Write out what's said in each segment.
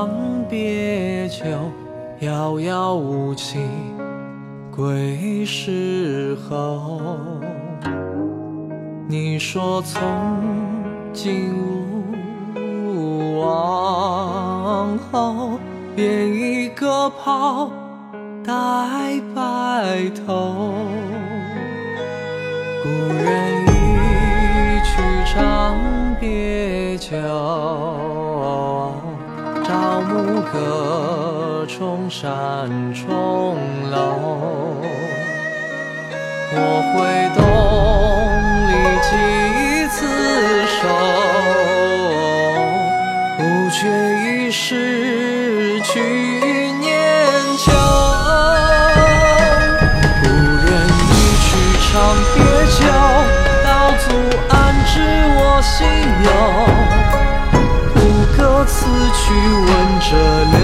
长别久，遥遥无期归时候。你说从今无往后，编一个袍待白头。朝暮各重山重楼。我会懂去问折柳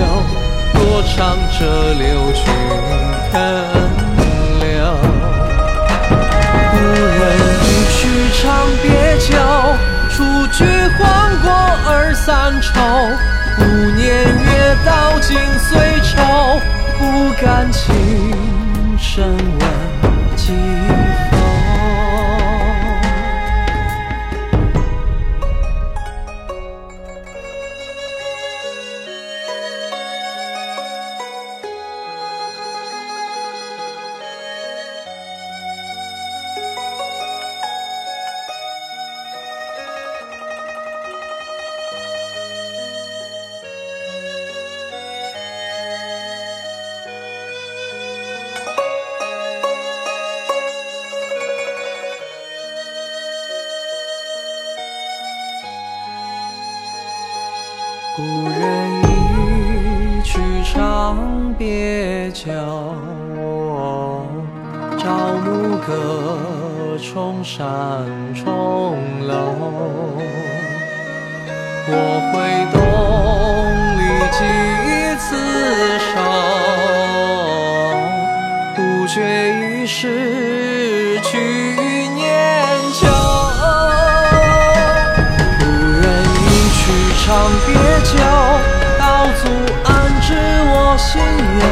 多长折柳君看。长别酒，朝暮各重山重楼。我会东篱几次守，不觉已是去年秋。故人一曲长别心忧。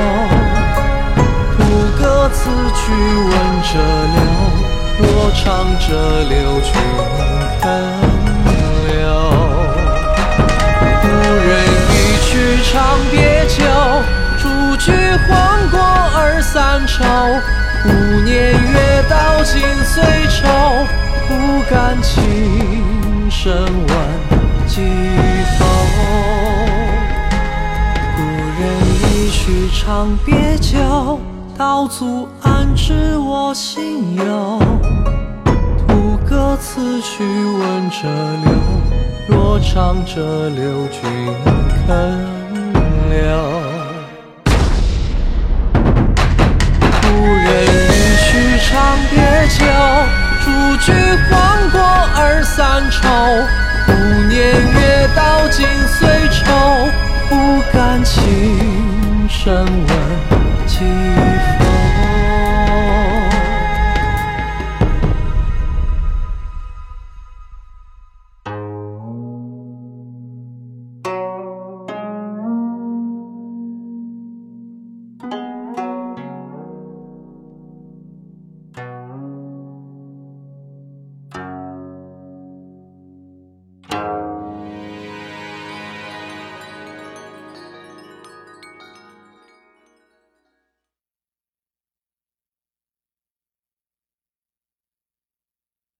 胡歌此曲闻者流，若唱者留，君肯留。故人一曲长别酒，朱菊黄过二三愁。五年月到尽岁愁，不敢轻声长别酒，道阻安知我心忧。胡歌此曲问折柳，若唱折柳，君肯留。故人一曲长别酒，朱菊黄过二三愁。五年月到今岁愁，不敢轻声问几